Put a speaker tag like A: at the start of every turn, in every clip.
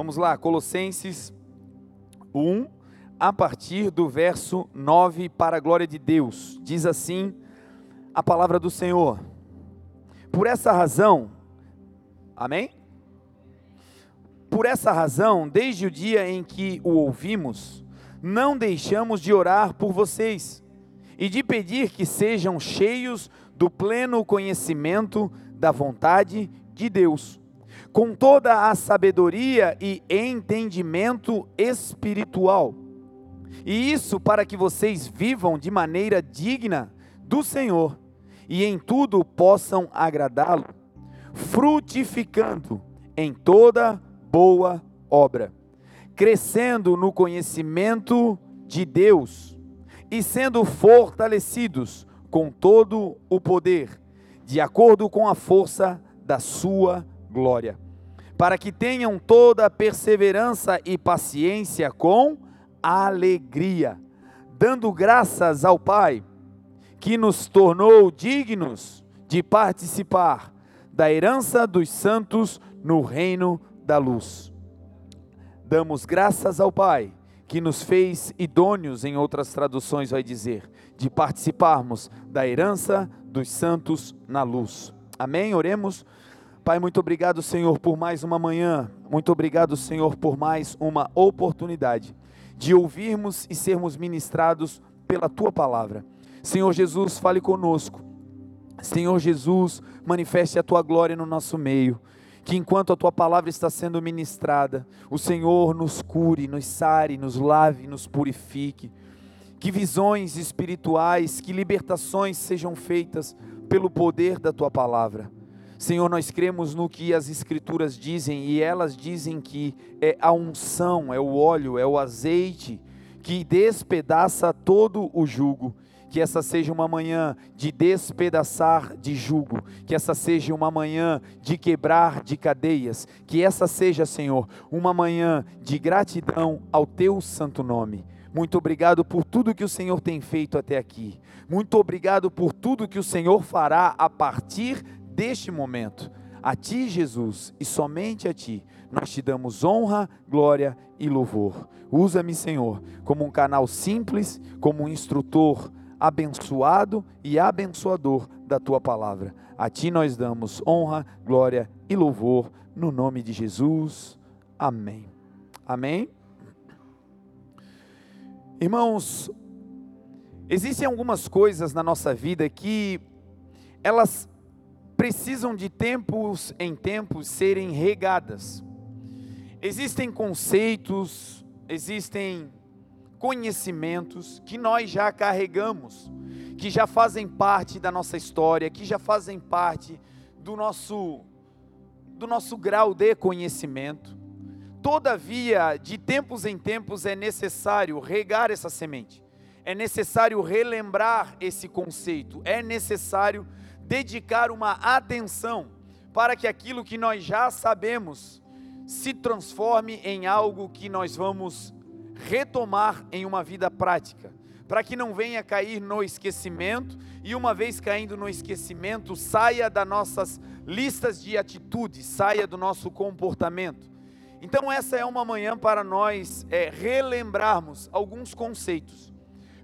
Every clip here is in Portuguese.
A: Vamos lá, Colossenses 1, a partir do verso 9, para a glória de Deus. Diz assim a palavra do Senhor. Por essa razão, amém? Por essa razão, desde o dia em que o ouvimos, não deixamos de orar por vocês e de pedir que sejam cheios do pleno conhecimento da vontade de Deus, com toda a sabedoria e entendimento espiritual. E isso para que vocês vivam de maneira digna do Senhor e em tudo possam agradá-lo, frutificando em toda boa obra, crescendo no conhecimento de Deus e sendo fortalecidos com todo o poder, de acordo com a força da sua glória, para que tenham toda a perseverança e paciência com alegria, dando graças ao Pai, que nos tornou dignos de participar da herança dos santos no reino da luz. Damos graças ao Pai, que nos fez idôneos, em outras traduções vai dizer, de participarmos da herança dos santos na luz. Amém? Oremos. Pai, muito obrigado, Senhor, por mais uma manhã. Muito obrigado, Senhor, por mais uma oportunidade de ouvirmos e sermos ministrados pela tua palavra. Senhor Jesus, fale conosco. Senhor Jesus, manifeste a tua glória no nosso meio. Que enquanto a tua palavra está sendo ministrada, o Senhor nos cure, nos sare, nos lave, nos purifique. Que visões espirituais, que libertações sejam feitas pelo poder da tua palavra. Senhor, nós cremos no que as Escrituras dizem e elas dizem que é a unção, é o óleo, é o azeite que despedaça todo o jugo. Que essa seja uma manhã de despedaçar de jugo, que essa seja uma manhã de quebrar de cadeias, que essa seja, Senhor, uma manhã de gratidão ao teu santo nome. Muito obrigado por tudo que o Senhor tem feito até aqui. Muito obrigado por tudo que o Senhor fará a partir deste momento. A Ti, Jesus, e somente a Ti, nós te damos honra, glória e louvor. Usa-me, Senhor, como um canal simples, como um instrutor abençoado e abençoador da Tua palavra. A Ti nós damos honra, glória e louvor, no nome de Jesus. Amém. Amém. Irmãos, existem algumas coisas na nossa vida que elas precisam de tempos em tempos serem regadas. Existem conceitos, existem conhecimentos que nós já carregamos, que já fazem parte da nossa história, que já fazem parte do nosso do nosso grau de conhecimento. Todavia, de tempos em tempos é necessário regar essa semente. É necessário relembrar esse conceito, é necessário dedicar uma atenção para que aquilo que nós já sabemos se transforme em algo que nós vamos retomar em uma vida prática, para que não venha cair no esquecimento e uma vez caindo no esquecimento, saia das nossas listas de atitudes, saia do nosso comportamento. Então essa é uma manhã para nós é, relembrarmos alguns conceitos.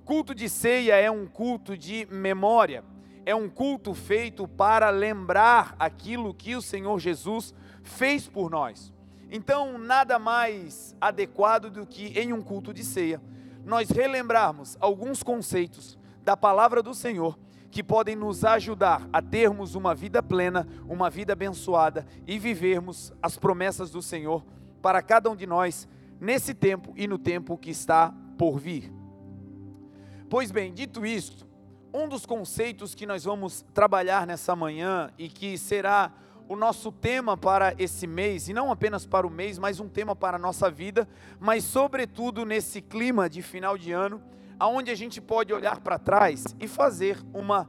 A: Culto de ceia é um culto de memória é um culto feito para lembrar aquilo que o Senhor Jesus fez por nós. Então, nada mais adequado do que em um culto de ceia, nós relembrarmos alguns conceitos da palavra do Senhor que podem nos ajudar a termos uma vida plena, uma vida abençoada e vivermos as promessas do Senhor para cada um de nós nesse tempo e no tempo que está por vir. Pois bem, dito isto, um dos conceitos que nós vamos trabalhar nessa manhã e que será o nosso tema para esse mês, e não apenas para o mês, mas um tema para a nossa vida, mas sobretudo nesse clima de final de ano, aonde a gente pode olhar para trás e fazer uma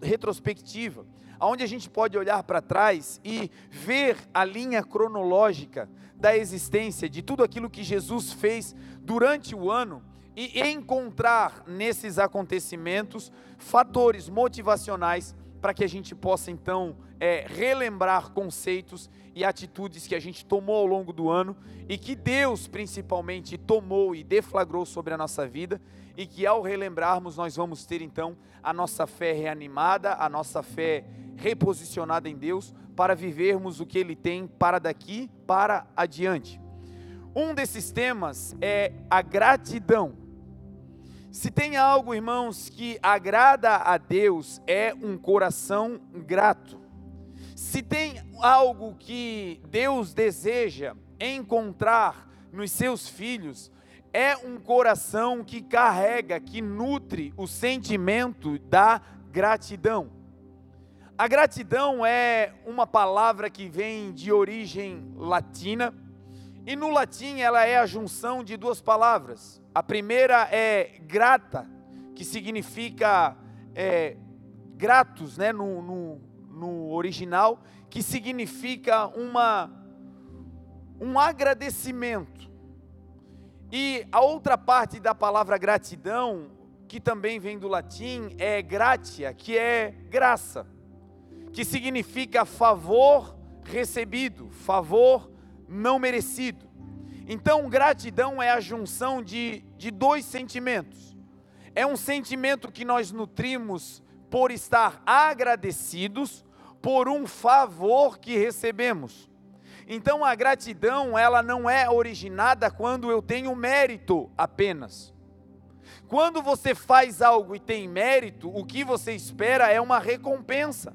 A: retrospectiva, aonde a gente pode olhar para trás e ver a linha cronológica da existência de tudo aquilo que Jesus fez durante o ano e encontrar nesses acontecimentos fatores motivacionais para que a gente possa então é, relembrar conceitos e atitudes que a gente tomou ao longo do ano e que Deus principalmente tomou e deflagrou sobre a nossa vida e que ao relembrarmos nós vamos ter então a nossa fé reanimada, a nossa fé reposicionada em Deus para vivermos o que Ele tem para daqui para adiante. Um desses temas é a gratidão. Se tem algo, irmãos, que agrada a Deus, é um coração grato. Se tem algo que Deus deseja encontrar nos seus filhos, é um coração que carrega, que nutre o sentimento da gratidão. A gratidão é uma palavra que vem de origem latina, e no latim ela é a junção de duas palavras. A primeira é grata, que significa é, gratos, né, no, no, no original, que significa uma, um agradecimento. E a outra parte da palavra gratidão, que também vem do latim, é gratia, que é graça, que significa favor recebido, favor não merecido. Então, gratidão é a junção de, de dois sentimentos. É um sentimento que nós nutrimos por estar agradecidos por um favor que recebemos. Então a gratidão, ela não é originada quando eu tenho mérito apenas. Quando você faz algo e tem mérito, o que você espera é uma recompensa.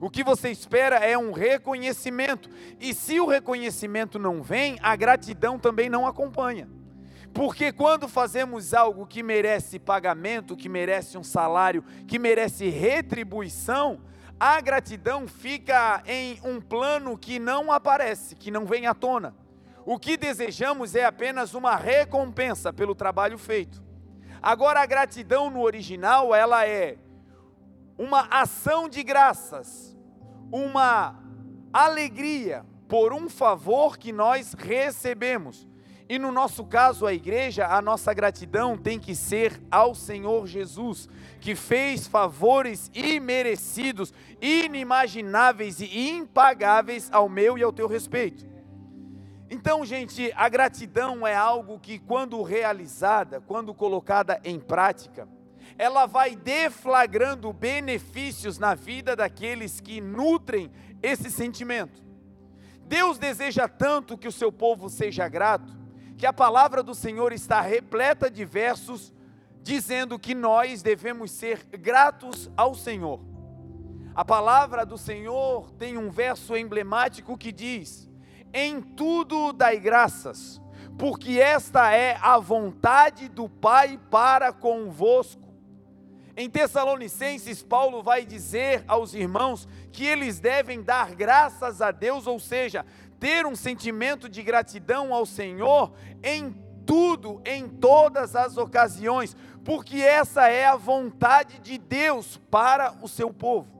A: O que você espera é um reconhecimento. E se o reconhecimento não vem, a gratidão também não acompanha. Porque quando fazemos algo que merece pagamento, que merece um salário, que merece retribuição, a gratidão fica em um plano que não aparece, que não vem à tona. O que desejamos é apenas uma recompensa pelo trabalho feito. Agora a gratidão no original, ela é uma ação de graças, uma alegria por um favor que nós recebemos. E no nosso caso, a igreja, a nossa gratidão tem que ser ao Senhor Jesus, que fez favores imerecidos, inimagináveis e impagáveis ao meu e ao teu respeito. Então, gente, a gratidão é algo que, quando realizada, quando colocada em prática, ela vai deflagrando benefícios na vida daqueles que nutrem esse sentimento. Deus deseja tanto que o seu povo seja grato, que a palavra do Senhor está repleta de versos dizendo que nós devemos ser gratos ao Senhor. A palavra do Senhor tem um verso emblemático que diz: Em tudo dai graças, porque esta é a vontade do Pai para convosco. Em Tessalonicenses, Paulo vai dizer aos irmãos que eles devem dar graças a Deus, ou seja, ter um sentimento de gratidão ao Senhor em tudo, em todas as ocasiões, porque essa é a vontade de Deus para o seu povo.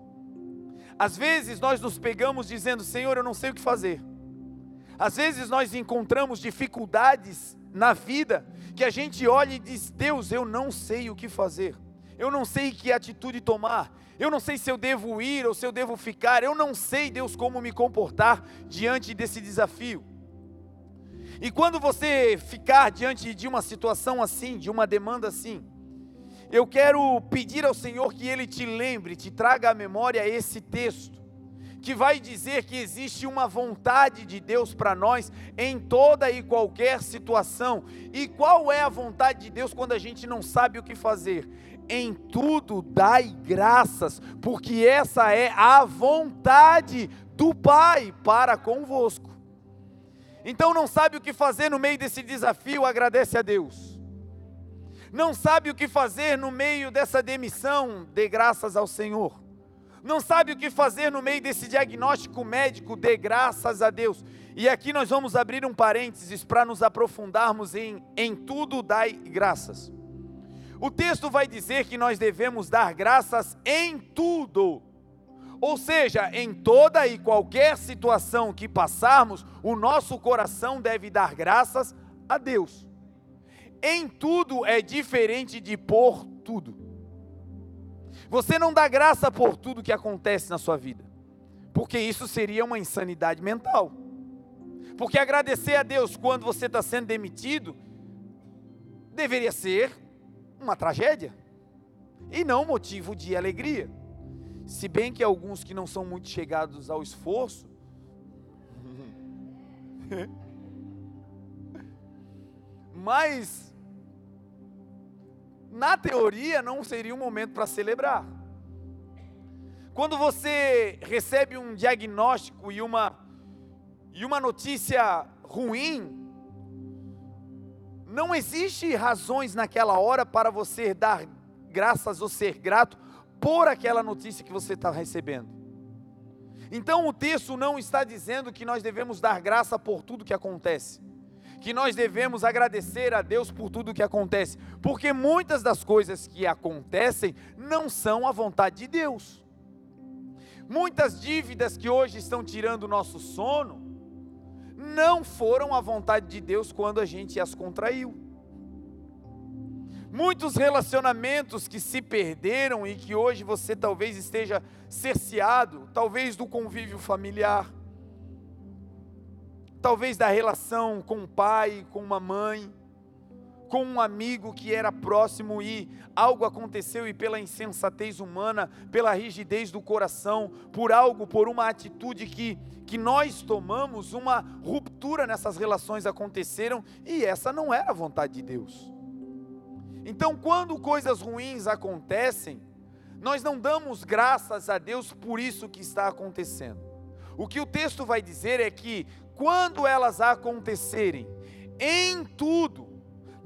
A: Às vezes nós nos pegamos dizendo: Senhor, eu não sei o que fazer. Às vezes nós encontramos dificuldades na vida que a gente olha e diz: Deus, eu não sei o que fazer. Eu não sei que atitude tomar. Eu não sei se eu devo ir ou se eu devo ficar. Eu não sei, Deus, como me comportar diante desse desafio. E quando você ficar diante de uma situação assim, de uma demanda assim, eu quero pedir ao Senhor que Ele te lembre, te traga à memória esse texto, que vai dizer que existe uma vontade de Deus para nós em toda e qualquer situação. E qual é a vontade de Deus quando a gente não sabe o que fazer? em tudo dai graças, porque essa é a vontade do Pai para convosco. Então não sabe o que fazer no meio desse desafio, agradece a Deus. Não sabe o que fazer no meio dessa demissão, dê graças ao Senhor. Não sabe o que fazer no meio desse diagnóstico médico, dê graças a Deus. E aqui nós vamos abrir um parênteses para nos aprofundarmos em em tudo dai graças. O texto vai dizer que nós devemos dar graças em tudo. Ou seja, em toda e qualquer situação que passarmos, o nosso coração deve dar graças a Deus. Em tudo é diferente de por tudo. Você não dá graça por tudo que acontece na sua vida, porque isso seria uma insanidade mental. Porque agradecer a Deus quando você está sendo demitido deveria ser uma tragédia e não motivo de alegria. Se bem que alguns que não são muito chegados ao esforço, mas na teoria não seria um momento para celebrar. Quando você recebe um diagnóstico e uma e uma notícia ruim, não existe razões naquela hora para você dar graças ou ser grato por aquela notícia que você está recebendo. Então o texto não está dizendo que nós devemos dar graça por tudo que acontece, que nós devemos agradecer a Deus por tudo que acontece, porque muitas das coisas que acontecem não são a vontade de Deus. Muitas dívidas que hoje estão tirando o nosso sono, não foram a vontade de Deus quando a gente as contraiu. Muitos relacionamentos que se perderam e que hoje você talvez esteja cerceado, talvez do convívio familiar, talvez da relação com um pai, com uma mãe, com um amigo que era próximo e algo aconteceu e pela insensatez humana, pela rigidez do coração, por algo, por uma atitude que, que nós tomamos, uma ruptura nessas relações aconteceram e essa não era a vontade de Deus. Então, quando coisas ruins acontecem, nós não damos graças a Deus por isso que está acontecendo. O que o texto vai dizer é que quando elas acontecerem, em tudo,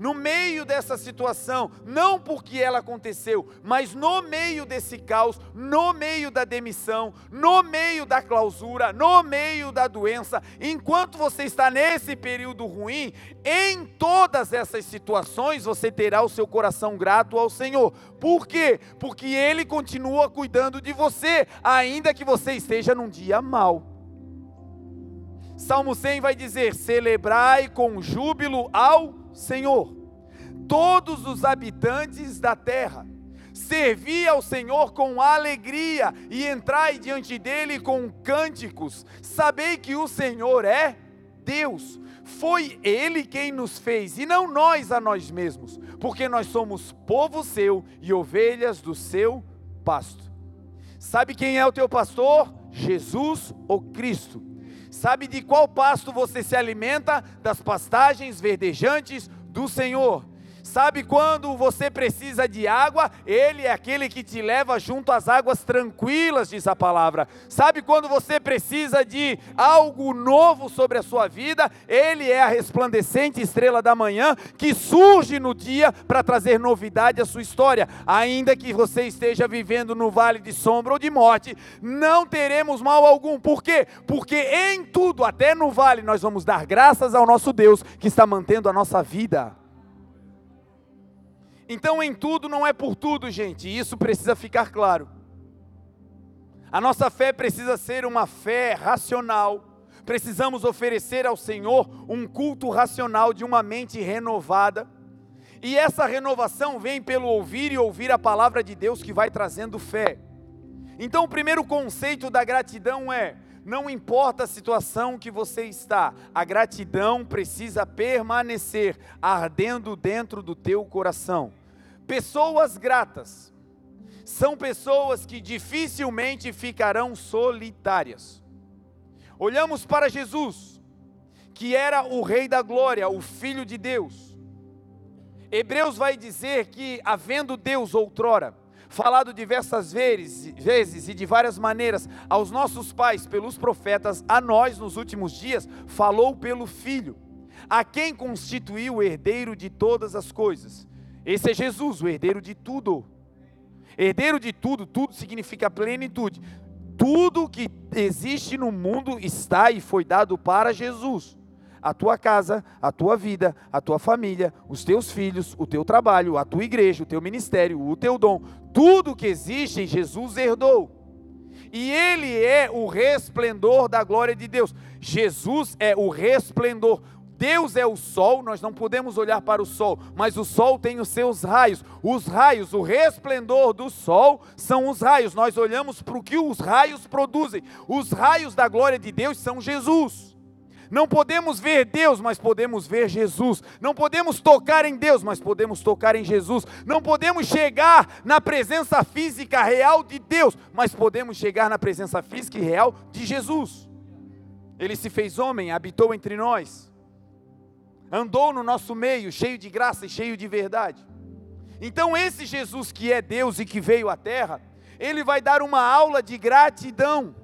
A: no meio dessa situação, não porque ela aconteceu, mas no meio desse caos, no meio da demissão, no meio da clausura, no meio da doença, enquanto você está nesse período ruim, em todas essas situações você terá o seu coração grato ao Senhor. Por quê? Porque Ele continua cuidando de você, ainda que você esteja num dia mau. Salmo 100 vai dizer: celebrai com júbilo ao Senhor, todos os habitantes da terra. Servi ao Senhor com alegria e entrai diante dele com cânticos. Sabei que o Senhor é Deus. Foi Ele quem nos fez e não nós a nós mesmos, porque nós somos povo seu e ovelhas do seu pasto. Sabe quem é o teu pastor? Jesus, o Cristo. Sabe de qual pasto você se alimenta? Das pastagens verdejantes do Senhor. Sabe quando você precisa de água? Ele é aquele que te leva junto às águas tranquilas, diz a palavra. Sabe quando você precisa de algo novo sobre a sua vida? Ele é a resplandecente estrela da manhã que surge no dia para trazer novidade à sua história. Ainda que você esteja vivendo no vale de sombra ou de morte, não teremos mal algum. Por quê? Porque em tudo, até no vale, nós vamos dar graças ao nosso Deus que está mantendo a nossa vida. Então, em tudo não é por tudo, gente, isso precisa ficar claro. A nossa fé precisa ser uma fé racional. Precisamos oferecer ao Senhor um culto racional de uma mente renovada. E essa renovação vem pelo ouvir e ouvir a palavra de Deus que vai trazendo fé. Então, o primeiro conceito da gratidão é: não importa a situação que você está, a gratidão precisa permanecer ardendo dentro do teu coração. Pessoas gratas são pessoas que dificilmente ficarão solitárias. Olhamos para Jesus, que era o Rei da Glória, o Filho de Deus. Hebreus vai dizer que, havendo Deus outrora, falado diversas vezes, vezes e de várias maneiras aos nossos pais pelos profetas, a nós nos últimos dias, falou pelo Filho, a quem constituiu o herdeiro de todas as coisas esse é Jesus, o herdeiro de tudo. Herdeiro de tudo, tudo significa plenitude. Tudo que existe no mundo está e foi dado para Jesus. A tua casa, a tua vida, a tua família, os teus filhos, o teu trabalho, a tua igreja, o teu ministério, o teu dom, tudo que existe, Jesus herdou. E Ele é o resplendor da glória de Deus. Jesus é o resplendor, Deus é o sol, nós não podemos olhar para o sol, mas o sol tem os seus raios. Os raios, o resplendor do sol são os raios. Nós olhamos para o que os raios produzem. Os raios da glória de Deus são Jesus. Não podemos ver Deus, mas podemos ver Jesus. Não podemos tocar em Deus, mas podemos tocar em Jesus. Não podemos chegar na presença física real de Deus, mas podemos chegar na presença física e real de Jesus. Ele se fez homem, habitou entre nós, andou no nosso meio, cheio de graça e cheio de verdade. Então, esse Jesus que é Deus e que veio à terra, ele vai dar uma aula de gratidão.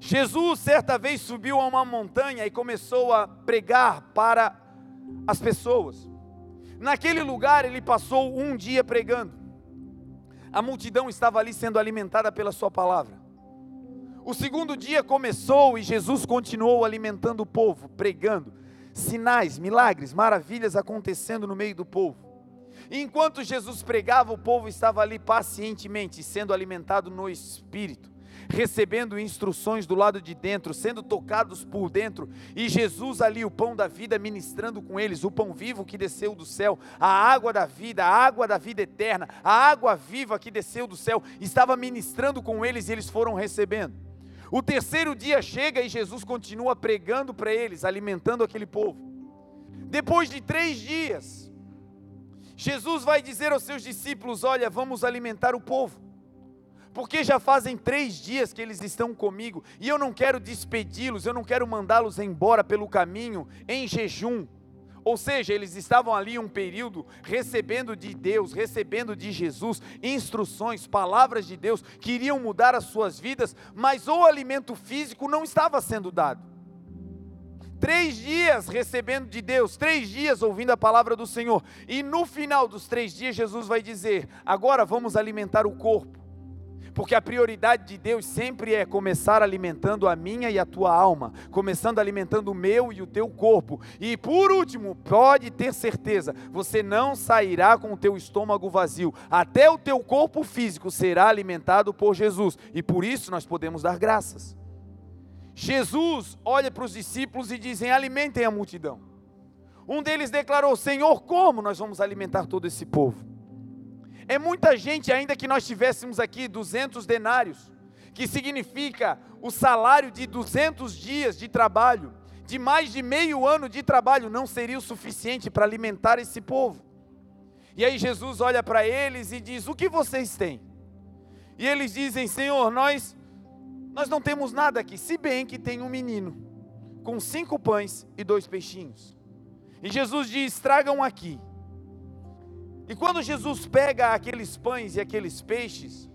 A: Jesus, certa vez, subiu a uma montanha e começou a pregar para as pessoas. Naquele lugar, ele passou um dia pregando. A multidão estava ali sendo alimentada pela Sua palavra. O segundo dia começou e Jesus continuou alimentando o povo, pregando, sinais, milagres, maravilhas acontecendo no meio do povo. E enquanto Jesus pregava, o povo estava ali pacientemente sendo alimentado no espírito recebendo instruções do lado de dentro, sendo tocados por dentro, e Jesus ali, o pão da vida, ministrando com eles, o pão vivo que desceu do céu, a água da vida, a água da vida eterna, a água viva que desceu do céu, estava ministrando com eles e eles foram recebendo. O terceiro dia chega e Jesus continua pregando para eles, alimentando aquele povo. Depois de três dias, Jesus vai dizer aos seus discípulos: Olha, vamos alimentar o povo porque já fazem três dias que eles estão comigo e eu não quero despedi-los, eu não quero mandá-los embora pelo caminho em jejum. Ou seja, eles estavam ali um período recebendo de Deus, recebendo de Jesus instruções, palavras de Deus que iriam mudar as suas vidas, mas o alimento físico não estava sendo dado. Três dias recebendo de Deus, três dias ouvindo a palavra do Senhor, e no final dos três dias, Jesus vai dizer: agora vamos alimentar o corpo porque a prioridade de Deus sempre é começar alimentando a minha e a tua alma, começando alimentando o meu e o teu corpo. E por último, pode ter certeza, você não sairá com o teu estômago vazio, até o teu corpo físico será alimentado por Jesus, e por isso nós podemos dar graças. Jesus olha para os discípulos e dizem: alimentem a multidão. Um deles declarou: Senhor, como nós vamos alimentar todo esse povo? É muita gente, ainda que nós tivéssemos aqui 200 denários, que significa o salário de 200 dias de trabalho, de mais de meio ano de trabalho, não seria o suficiente para alimentar esse povo. E aí Jesus olha para eles e diz: O que vocês têm? E eles dizem: Senhor, nós, nós não temos nada aqui, se bem que tem um menino com cinco pães e dois peixinhos. E Jesus diz: Tragam aqui. E quando Jesus pega aqueles pães e aqueles peixes,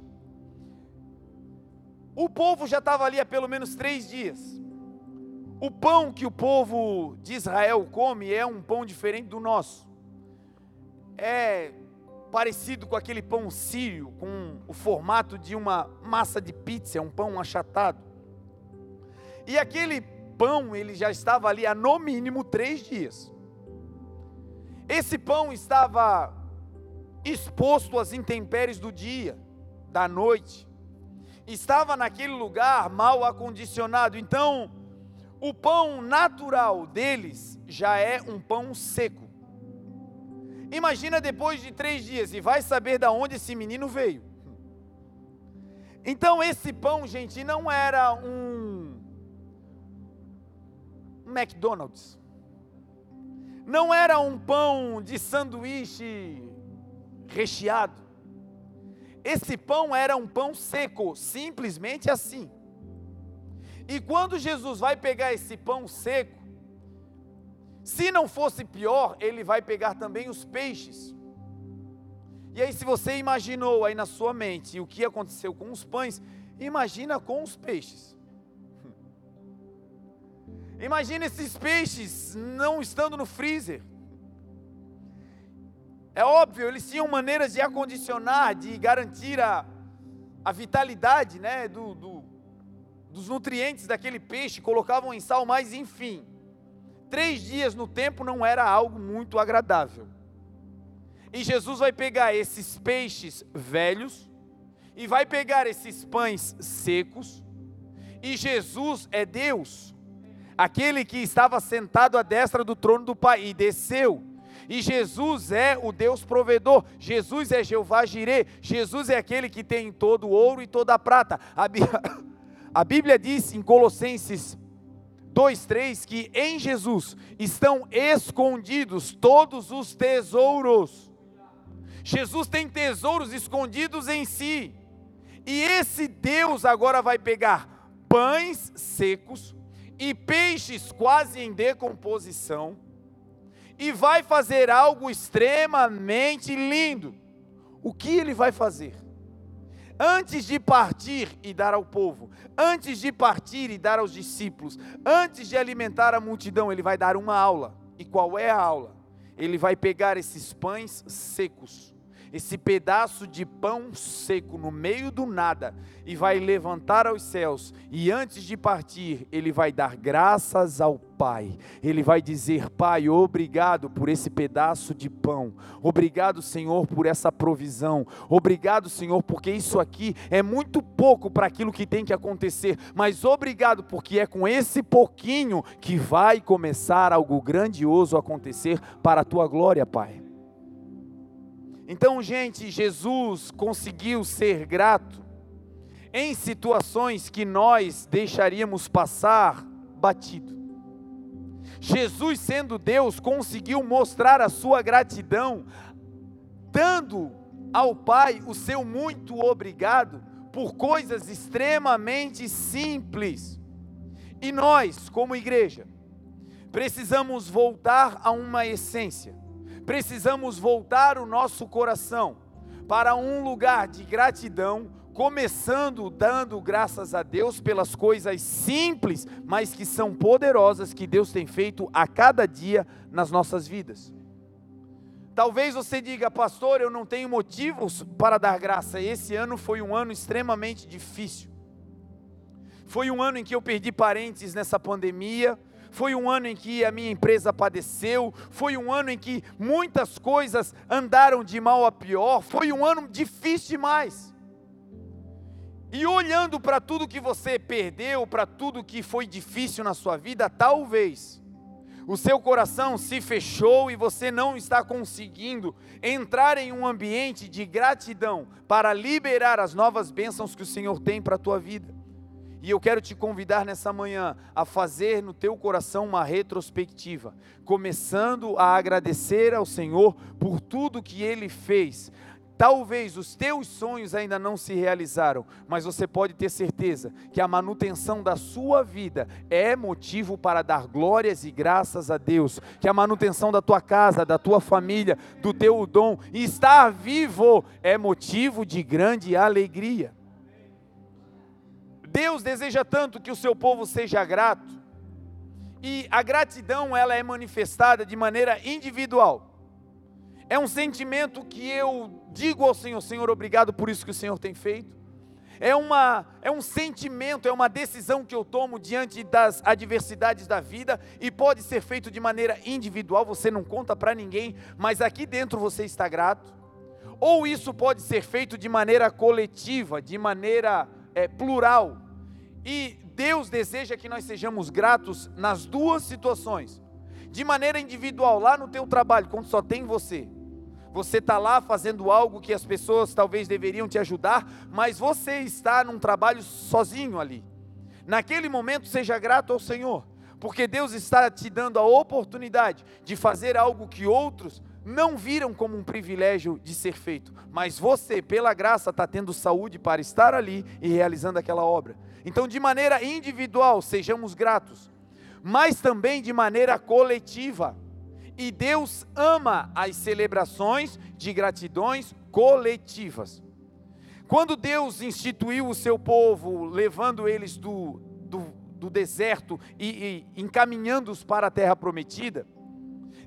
A: o povo já estava ali há pelo menos três dias. O pão que o povo de Israel come é um pão diferente do nosso. É parecido com aquele pão sírio, com o formato de uma massa de pizza, é um pão achatado. E aquele pão, ele já estava ali há no mínimo três dias. Esse pão estava exposto às intempéries do dia, da noite. Estava naquele lugar mal acondicionado. Então, o pão natural deles já é um pão seco. Imagina depois de três dias e vai saber de onde esse menino veio. Então esse pão, gente, não era um, McDonald's. Não era um pão de sanduíche recheado. Esse pão era um pão seco, simplesmente assim. E quando Jesus vai pegar esse pão seco, se não fosse pior, ele vai pegar também os peixes. E aí, se você imaginou aí na sua mente o que aconteceu com os pães, imagina com os peixes. Imagina esses peixes não estando no freezer. É óbvio, eles tinham maneiras de acondicionar, de garantir a, a vitalidade né, do, do, dos nutrientes daquele peixe, colocavam em sal, mas enfim. Três dias no tempo não era algo muito agradável. E Jesus vai pegar esses peixes velhos, e vai pegar esses pães secos, e Jesus é Deus. aquele que estava sentado à destra do trono do Pai e desceu. E Jesus é o Deus provedor, Jesus é Jeová Jireh, Jesus é aquele que tem todo o ouro e toda a prata. A Bíblia, a Bíblia diz em Colossenses 2:3 que em Jesus estão escondidos todos os tesouros. Jesus tem tesouros escondidos em si. E esse Deus agora vai pegar pães secos e peixes quase em decomposição e vai fazer algo extremamente lindo. O que ele vai fazer? Antes de partir e dar ao povo, antes de partir e dar aos discípulos, antes de alimentar a multidão, ele vai dar uma aula. E qual é a aula? Ele vai pegar esses pães secos esse pedaço de pão seco no meio do nada e vai levantar aos céus, e antes de partir, ele vai dar graças ao Pai. Ele vai dizer: Pai, obrigado por esse pedaço de pão. Obrigado, Senhor, por essa provisão. Obrigado, Senhor, porque isso aqui é muito pouco para aquilo que tem que acontecer, mas obrigado porque é com esse pouquinho que vai começar algo grandioso acontecer para a tua glória, Pai. Então, gente, Jesus conseguiu ser grato em situações que nós deixaríamos passar batido. Jesus, sendo Deus, conseguiu mostrar a sua gratidão, dando ao Pai o seu muito obrigado por coisas extremamente simples. E nós, como igreja, precisamos voltar a uma essência precisamos voltar o nosso coração para um lugar de gratidão, começando dando graças a Deus pelas coisas simples, mas que são poderosas que Deus tem feito a cada dia nas nossas vidas. Talvez você diga, pastor, eu não tenho motivos para dar graça. Esse ano foi um ano extremamente difícil. Foi um ano em que eu perdi parentes nessa pandemia, foi um ano em que a minha empresa padeceu, foi um ano em que muitas coisas andaram de mal a pior, foi um ano difícil demais. E olhando para tudo que você perdeu, para tudo que foi difícil na sua vida, talvez o seu coração se fechou e você não está conseguindo entrar em um ambiente de gratidão para liberar as novas bênçãos que o Senhor tem para a tua vida. E eu quero te convidar nessa manhã a fazer no teu coração uma retrospectiva, começando a agradecer ao Senhor por tudo que ele fez. Talvez os teus sonhos ainda não se realizaram, mas você pode ter certeza que a manutenção da sua vida é motivo para dar glórias e graças a Deus. Que a manutenção da tua casa, da tua família, do teu dom e estar vivo é motivo de grande alegria. Deus deseja tanto que o seu povo seja grato. E a gratidão ela é manifestada de maneira individual. É um sentimento que eu digo ao Senhor, Senhor, obrigado por isso que o Senhor tem feito. É, uma, é um sentimento, é uma decisão que eu tomo diante das adversidades da vida e pode ser feito de maneira individual, você não conta para ninguém, mas aqui dentro você está grato. Ou isso pode ser feito de maneira coletiva, de maneira é, plural. E Deus deseja que nós sejamos gratos nas duas situações. De maneira individual, lá no teu trabalho, quando só tem você. Você está lá fazendo algo que as pessoas talvez deveriam te ajudar, mas você está num trabalho sozinho ali. Naquele momento, seja grato ao Senhor, porque Deus está te dando a oportunidade de fazer algo que outros não viram como um privilégio de ser feito, mas você, pela graça, está tendo saúde para estar ali e realizando aquela obra. Então, de maneira individual, sejamos gratos, mas também de maneira coletiva. E Deus ama as celebrações de gratidões coletivas. Quando Deus instituiu o seu povo, levando eles do, do, do deserto e, e encaminhando-os para a terra prometida,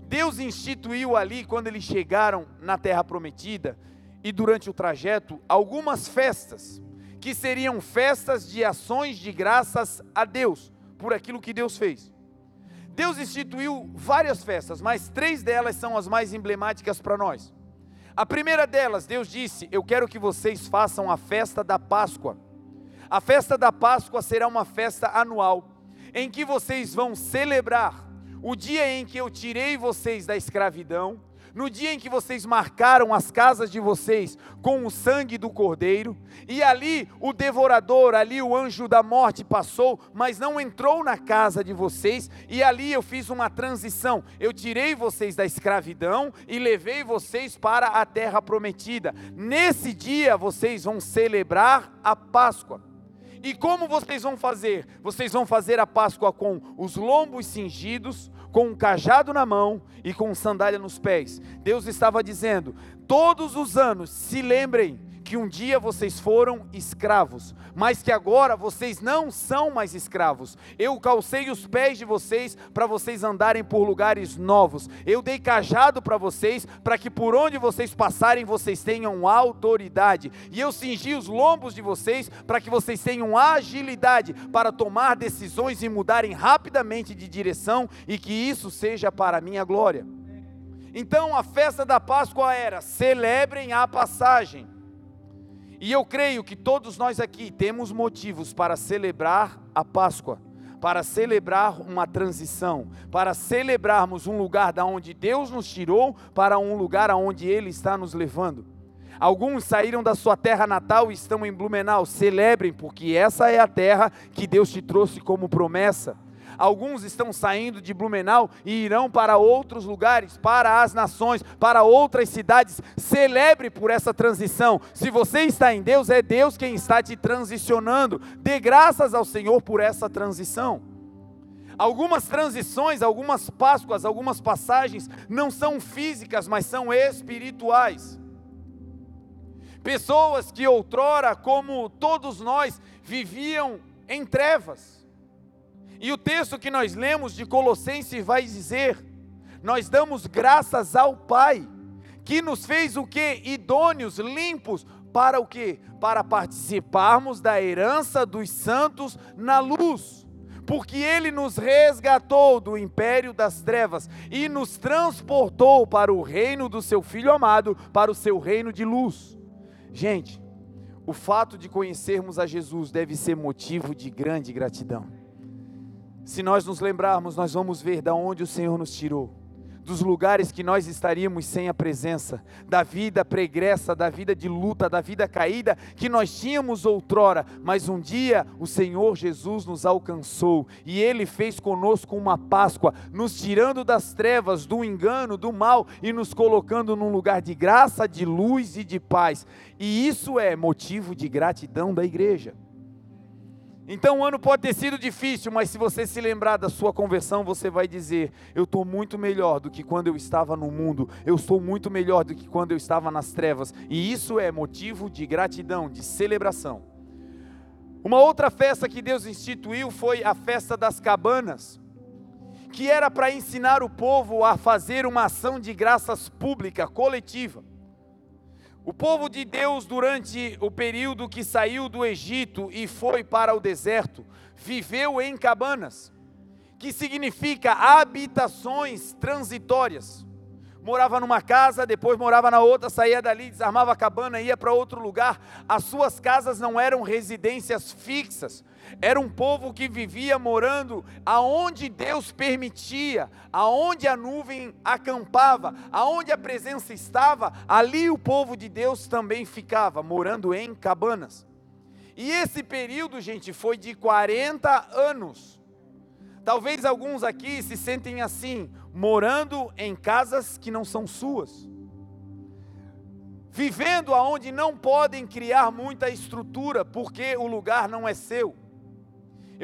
A: Deus instituiu ali, quando eles chegaram na terra prometida, e durante o trajeto, algumas festas, que seriam festas de ações de graças a Deus, por aquilo que Deus fez. Deus instituiu várias festas, mas três delas são as mais emblemáticas para nós. A primeira delas, Deus disse: Eu quero que vocês façam a festa da Páscoa. A festa da Páscoa será uma festa anual em que vocês vão celebrar o dia em que eu tirei vocês da escravidão, no dia em que vocês marcaram as casas de vocês com o sangue do cordeiro, e ali o devorador, ali o anjo da morte passou, mas não entrou na casa de vocês, e ali eu fiz uma transição. Eu tirei vocês da escravidão e levei vocês para a terra prometida. Nesse dia vocês vão celebrar a Páscoa. E como vocês vão fazer? Vocês vão fazer a Páscoa com os lombos cingidos, com um cajado na mão e com sandália nos pés. Deus estava dizendo: todos os anos se lembrem que um dia vocês foram escravos, mas que agora vocês não são mais escravos. Eu calcei os pés de vocês para vocês andarem por lugares novos. Eu dei cajado para vocês para que por onde vocês passarem vocês tenham autoridade. E eu cingi os lombos de vocês para que vocês tenham agilidade para tomar decisões e mudarem rapidamente de direção e que isso seja para a minha glória. Então a festa da Páscoa era: celebrem a passagem. E eu creio que todos nós aqui temos motivos para celebrar a Páscoa, para celebrar uma transição, para celebrarmos um lugar da onde Deus nos tirou para um lugar aonde ele está nos levando. Alguns saíram da sua terra natal e estão em Blumenau. Celebrem, porque essa é a terra que Deus te trouxe como promessa. Alguns estão saindo de Blumenau e irão para outros lugares, para as nações, para outras cidades. Celebre por essa transição. Se você está em Deus, é Deus quem está te transicionando. Dê graças ao Senhor por essa transição. Algumas transições, algumas Páscoas, algumas passagens não são físicas, mas são espirituais. Pessoas que outrora, como todos nós, viviam em trevas e o texto que nós lemos de Colossenses vai dizer: Nós damos graças ao Pai, que nos fez o que? Idôneos, limpos, para o que? Para participarmos da herança dos santos na luz. Porque Ele nos resgatou do império das trevas e nos transportou para o reino do Seu Filho amado, para o Seu reino de luz. Gente, o fato de conhecermos a Jesus deve ser motivo de grande gratidão. Se nós nos lembrarmos, nós vamos ver da onde o Senhor nos tirou, dos lugares que nós estaríamos sem a presença, da vida pregressa, da vida de luta, da vida caída que nós tínhamos outrora, mas um dia o Senhor Jesus nos alcançou e ele fez conosco uma Páscoa, nos tirando das trevas, do engano, do mal e nos colocando num lugar de graça, de luz e de paz. E isso é motivo de gratidão da igreja. Então o ano pode ter sido difícil, mas se você se lembrar da sua conversão, você vai dizer: Eu estou muito melhor do que quando eu estava no mundo, eu sou muito melhor do que quando eu estava nas trevas, e isso é motivo de gratidão, de celebração. Uma outra festa que Deus instituiu foi a festa das cabanas, que era para ensinar o povo a fazer uma ação de graças pública, coletiva. O povo de Deus, durante o período que saiu do Egito e foi para o deserto, viveu em cabanas, que significa habitações transitórias. Morava numa casa, depois morava na outra, saía dali, desarmava a cabana, ia para outro lugar. As suas casas não eram residências fixas, era um povo que vivia morando aonde Deus permitia, aonde a nuvem acampava, aonde a presença estava, ali o povo de Deus também ficava, morando em cabanas. E esse período, gente, foi de 40 anos. Talvez alguns aqui se sentem assim, morando em casas que não são suas vivendo aonde não podem criar muita estrutura, porque o lugar não é seu.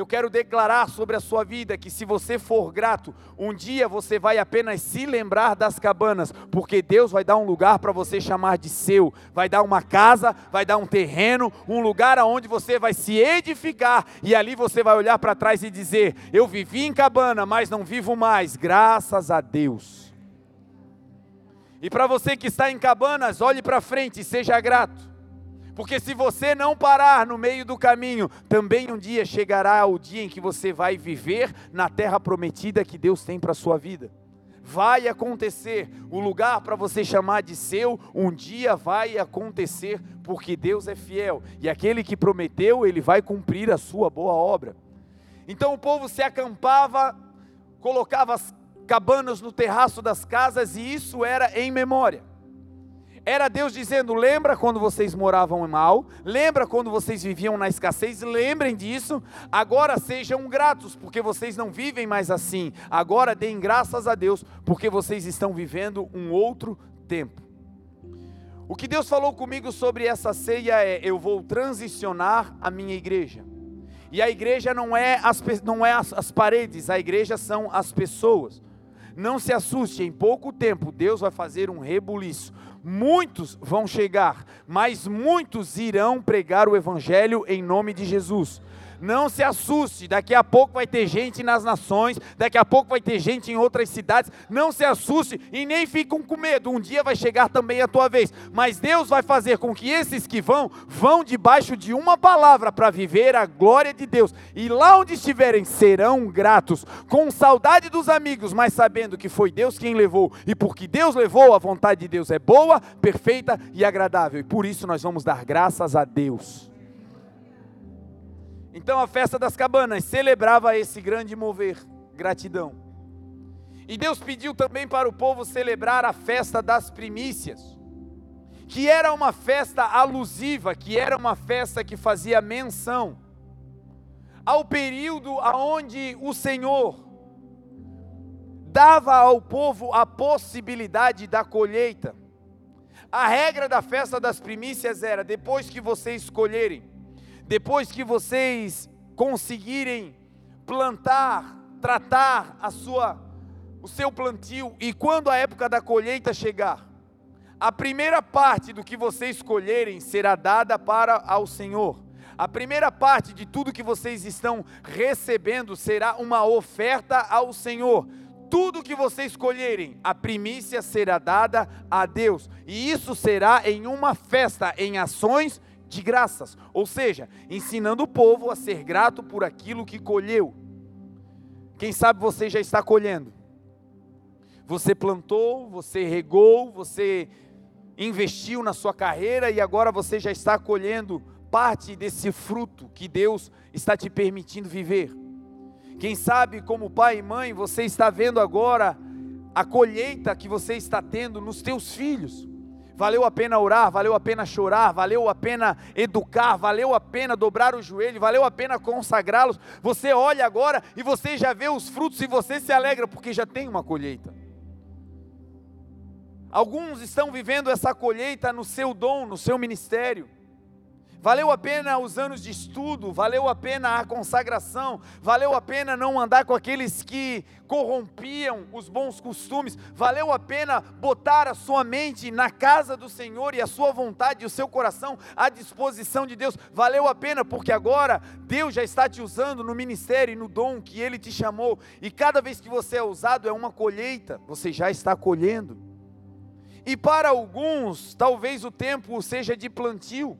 A: Eu quero declarar sobre a sua vida que se você for grato, um dia você vai apenas se lembrar das cabanas, porque Deus vai dar um lugar para você chamar de seu, vai dar uma casa, vai dar um terreno, um lugar aonde você vai se edificar e ali você vai olhar para trás e dizer: "Eu vivi em cabana, mas não vivo mais, graças a Deus". E para você que está em cabanas, olhe para frente e seja grato. Porque se você não parar no meio do caminho, também um dia chegará o dia em que você vai viver na terra prometida que Deus tem para a sua vida. Vai acontecer, o lugar para você chamar de seu, um dia vai acontecer, porque Deus é fiel, e aquele que prometeu, ele vai cumprir a sua boa obra. Então o povo se acampava, colocava as cabanas no terraço das casas e isso era em memória. Era Deus dizendo: lembra quando vocês moravam mal, lembra quando vocês viviam na escassez, lembrem disso, agora sejam gratos, porque vocês não vivem mais assim. Agora deem graças a Deus, porque vocês estão vivendo um outro tempo. O que Deus falou comigo sobre essa ceia é: eu vou transicionar a minha igreja. E a igreja não é as, não é as, as paredes, a igreja são as pessoas. Não se assuste, em pouco tempo Deus vai fazer um rebuliço muitos vão chegar, mas muitos irão pregar o Evangelho em nome de Jesus. Não se assuste, daqui a pouco vai ter gente nas nações, daqui a pouco vai ter gente em outras cidades. Não se assuste e nem fiquem com medo. Um dia vai chegar também a tua vez. Mas Deus vai fazer com que esses que vão, vão debaixo de uma palavra para viver a glória de Deus. E lá onde estiverem, serão gratos, com saudade dos amigos, mas sabendo que foi Deus quem levou. E porque Deus levou, a vontade de Deus é boa, perfeita e agradável. E por isso nós vamos dar graças a Deus. Então a festa das cabanas celebrava esse grande mover, gratidão. E Deus pediu também para o povo celebrar a festa das primícias, que era uma festa alusiva, que era uma festa que fazia menção ao período aonde o Senhor dava ao povo a possibilidade da colheita. A regra da festa das primícias era: depois que vocês escolherem depois que vocês conseguirem plantar, tratar a sua o seu plantio e quando a época da colheita chegar, a primeira parte do que vocês escolherem será dada para ao Senhor. A primeira parte de tudo que vocês estão recebendo será uma oferta ao Senhor. Tudo que vocês escolherem, a primícia será dada a Deus. E isso será em uma festa, em ações de graças, ou seja, ensinando o povo a ser grato por aquilo que colheu. Quem sabe você já está colhendo. Você plantou, você regou, você investiu na sua carreira e agora você já está colhendo parte desse fruto que Deus está te permitindo viver. Quem sabe, como pai e mãe, você está vendo agora a colheita que você está tendo nos teus filhos valeu a pena orar, valeu a pena chorar, valeu a pena educar, valeu a pena dobrar o joelho, valeu a pena consagrá-los. Você olha agora e você já vê os frutos e você se alegra porque já tem uma colheita. Alguns estão vivendo essa colheita no seu dom, no seu ministério. Valeu a pena os anos de estudo, valeu a pena a consagração, valeu a pena não andar com aqueles que corrompiam os bons costumes, valeu a pena botar a sua mente na casa do Senhor e a sua vontade e o seu coração à disposição de Deus, valeu a pena porque agora Deus já está te usando no ministério e no dom que Ele te chamou, e cada vez que você é usado é uma colheita, você já está colhendo. E para alguns, talvez o tempo seja de plantio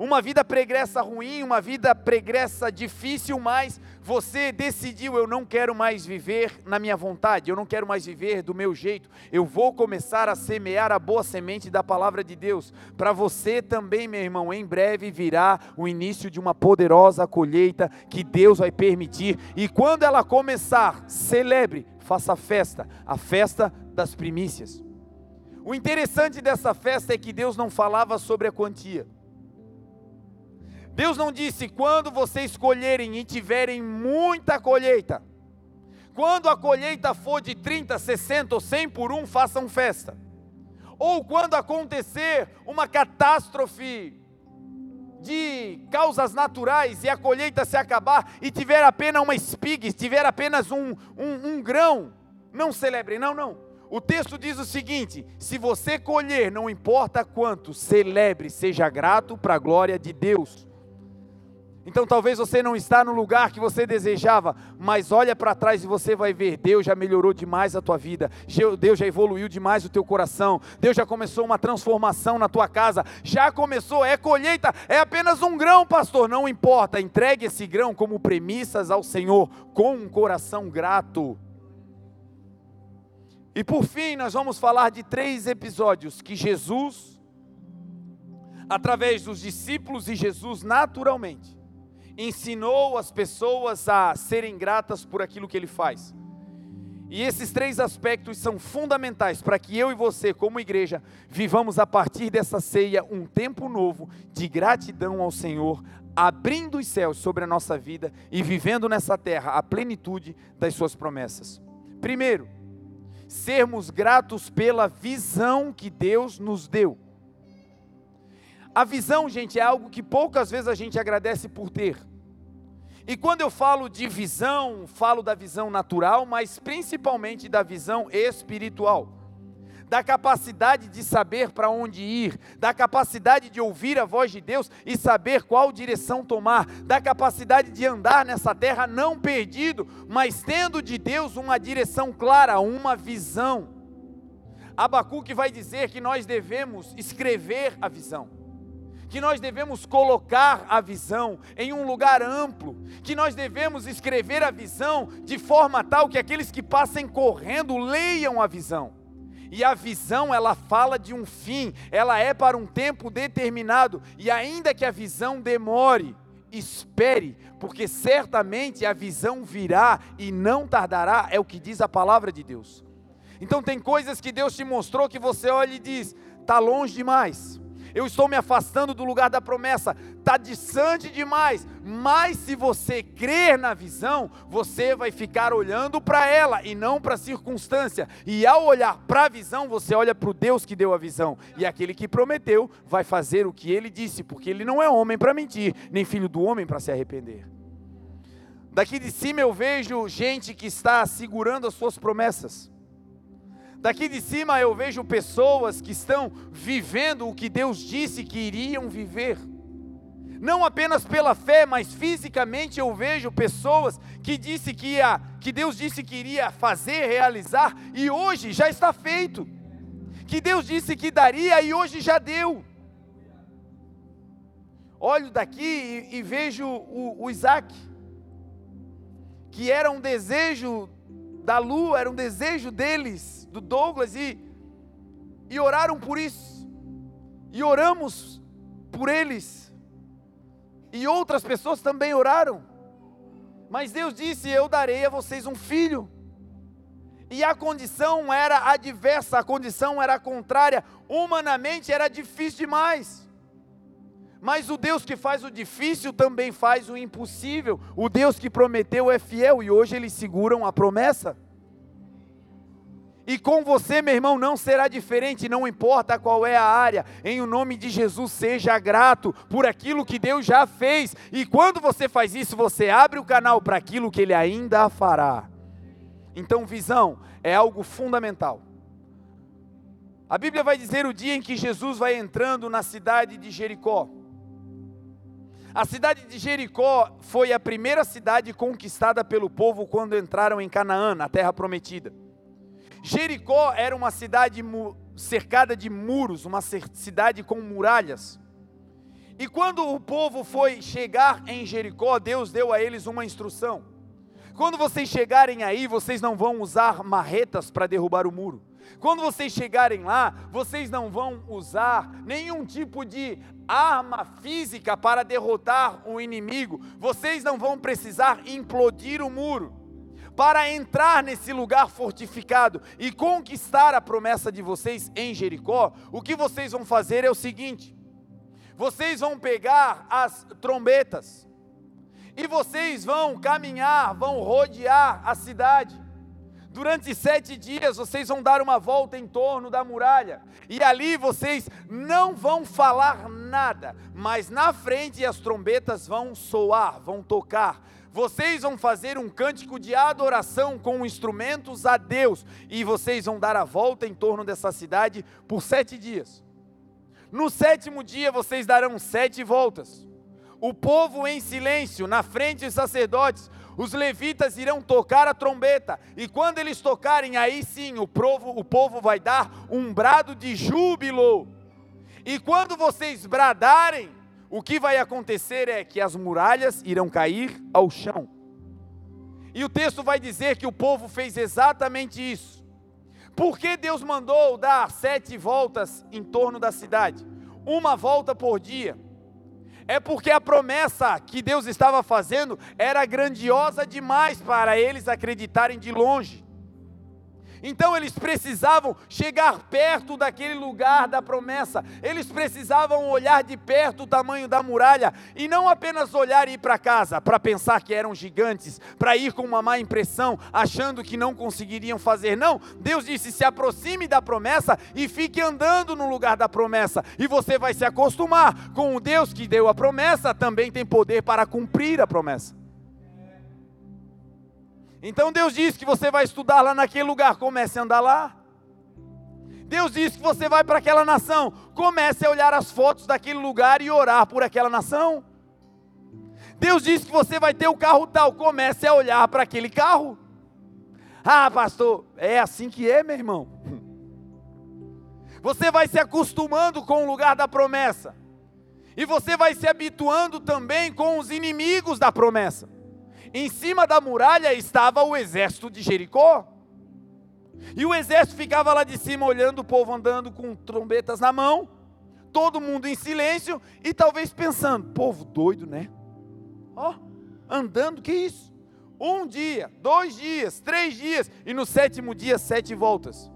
A: uma vida pregressa ruim, uma vida pregressa difícil, mas você decidiu: eu não quero mais viver na minha vontade, eu não quero mais viver do meu jeito, eu vou começar a semear a boa semente da palavra de Deus. Para você também, meu irmão, em breve virá o início de uma poderosa colheita que Deus vai permitir, e quando ela começar, celebre, faça festa, a festa das primícias. O interessante dessa festa é que Deus não falava sobre a quantia. Deus não disse quando vocês colherem e tiverem muita colheita. Quando a colheita for de 30, 60 ou 100 por um, façam festa. Ou quando acontecer uma catástrofe de causas naturais e a colheita se acabar e tiver apenas uma espiga, tiver apenas um, um, um grão, não celebre, não, não. O texto diz o seguinte: se você colher, não importa quanto, celebre, seja grato para a glória de Deus. Então talvez você não está no lugar que você desejava, mas olha para trás e você vai ver, Deus já melhorou demais a tua vida, Deus já evoluiu demais o teu coração, Deus já começou uma transformação na tua casa, já começou, é colheita, é apenas um grão, pastor, não importa, entregue esse grão como premissas ao Senhor, com um coração grato. E por fim, nós vamos falar de três episódios que Jesus, através dos discípulos e Jesus naturalmente, ensinou as pessoas a serem gratas por aquilo que ele faz. E esses três aspectos são fundamentais para que eu e você, como igreja, vivamos a partir dessa ceia um tempo novo de gratidão ao Senhor, abrindo os céus sobre a nossa vida e vivendo nessa terra a plenitude das Suas promessas. Primeiro, sermos gratos pela visão que Deus nos deu. A visão, gente, é algo que poucas vezes a gente agradece por ter. E quando eu falo de visão, falo da visão natural, mas principalmente da visão espiritual. Da capacidade de saber para onde ir, da capacidade de ouvir a voz de Deus e saber qual direção tomar, da capacidade de andar nessa terra não perdido, mas tendo de Deus uma direção clara, uma visão. Abacuque vai dizer que nós devemos escrever a visão que nós devemos colocar a visão em um lugar amplo, que nós devemos escrever a visão de forma tal que aqueles que passem correndo leiam a visão. E a visão, ela fala de um fim, ela é para um tempo determinado, e ainda que a visão demore, espere, porque certamente a visão virá e não tardará, é o que diz a palavra de Deus. Então tem coisas que Deus te mostrou que você olha e diz: está longe demais eu estou me afastando do lugar da promessa, está distante demais. Mas se você crer na visão, você vai ficar olhando para ela e não para a circunstância. E ao olhar para a visão, você olha para o Deus que deu a visão. E aquele que prometeu vai fazer o que ele disse, porque ele não é homem para mentir, nem filho do homem para se arrepender. Daqui de cima eu vejo gente que está segurando as suas promessas. Daqui de cima eu vejo pessoas que estão vivendo o que Deus disse que iriam viver. Não apenas pela fé, mas fisicamente eu vejo pessoas que disse que ia, que Deus disse que iria fazer, realizar e hoje já está feito. Que Deus disse que daria e hoje já deu. Olho daqui e, e vejo o, o Isaac, que era um desejo da lua, era um desejo deles do Douglas e, e oraram por isso. E oramos por eles. E outras pessoas também oraram. Mas Deus disse: Eu darei a vocês um filho. E a condição era adversa, a condição era contrária. Humanamente era difícil demais. Mas o Deus que faz o difícil também faz o impossível. O Deus que prometeu é fiel e hoje eles seguram a promessa. E com você, meu irmão, não será diferente, não importa qual é a área. Em o nome de Jesus, seja grato por aquilo que Deus já fez. E quando você faz isso, você abre o canal para aquilo que Ele ainda fará. Então, visão é algo fundamental. A Bíblia vai dizer o dia em que Jesus vai entrando na cidade de Jericó. A cidade de Jericó foi a primeira cidade conquistada pelo povo quando entraram em Canaã, na terra prometida. Jericó era uma cidade cercada de muros, uma cidade com muralhas. E quando o povo foi chegar em Jericó, Deus deu a eles uma instrução. Quando vocês chegarem aí, vocês não vão usar marretas para derrubar o muro. Quando vocês chegarem lá, vocês não vão usar nenhum tipo de arma física para derrotar o inimigo. Vocês não vão precisar implodir o muro para entrar nesse lugar fortificado e conquistar a promessa de vocês em Jericó, o que vocês vão fazer é o seguinte: vocês vão pegar as trombetas e vocês vão caminhar, vão rodear a cidade. Durante sete dias vocês vão dar uma volta em torno da muralha, e ali vocês não vão falar nada, mas na frente as trombetas vão soar, vão tocar, vocês vão fazer um cântico de adoração com instrumentos a Deus, e vocês vão dar a volta em torno dessa cidade por sete dias. No sétimo dia vocês darão sete voltas. O povo em silêncio, na frente dos sacerdotes, os levitas irão tocar a trombeta, e quando eles tocarem, aí sim o povo, o povo vai dar um brado de júbilo. E quando vocês bradarem, o que vai acontecer é que as muralhas irão cair ao chão. E o texto vai dizer que o povo fez exatamente isso. Por que Deus mandou dar sete voltas em torno da cidade? Uma volta por dia. É porque a promessa que Deus estava fazendo era grandiosa demais para eles acreditarem de longe. Então eles precisavam chegar perto daquele lugar da promessa, eles precisavam olhar de perto o tamanho da muralha e não apenas olhar e ir para casa para pensar que eram gigantes, para ir com uma má impressão, achando que não conseguiriam fazer. Não, Deus disse: se aproxime da promessa e fique andando no lugar da promessa, e você vai se acostumar com o Deus que deu a promessa, também tem poder para cumprir a promessa. Então Deus diz que você vai estudar lá naquele lugar, comece a andar lá. Deus diz que você vai para aquela nação, comece a olhar as fotos daquele lugar e orar por aquela nação. Deus diz que você vai ter o carro tal, comece a olhar para aquele carro. Ah, pastor, é assim que é, meu irmão. Você vai se acostumando com o lugar da promessa, e você vai se habituando também com os inimigos da promessa. Em cima da muralha estava o exército de Jericó. E o exército ficava lá de cima olhando o povo andando com trombetas na mão, todo mundo em silêncio e talvez pensando: povo doido, né? Ó, oh, andando, que isso? Um dia, dois dias, três dias e no sétimo dia, sete voltas.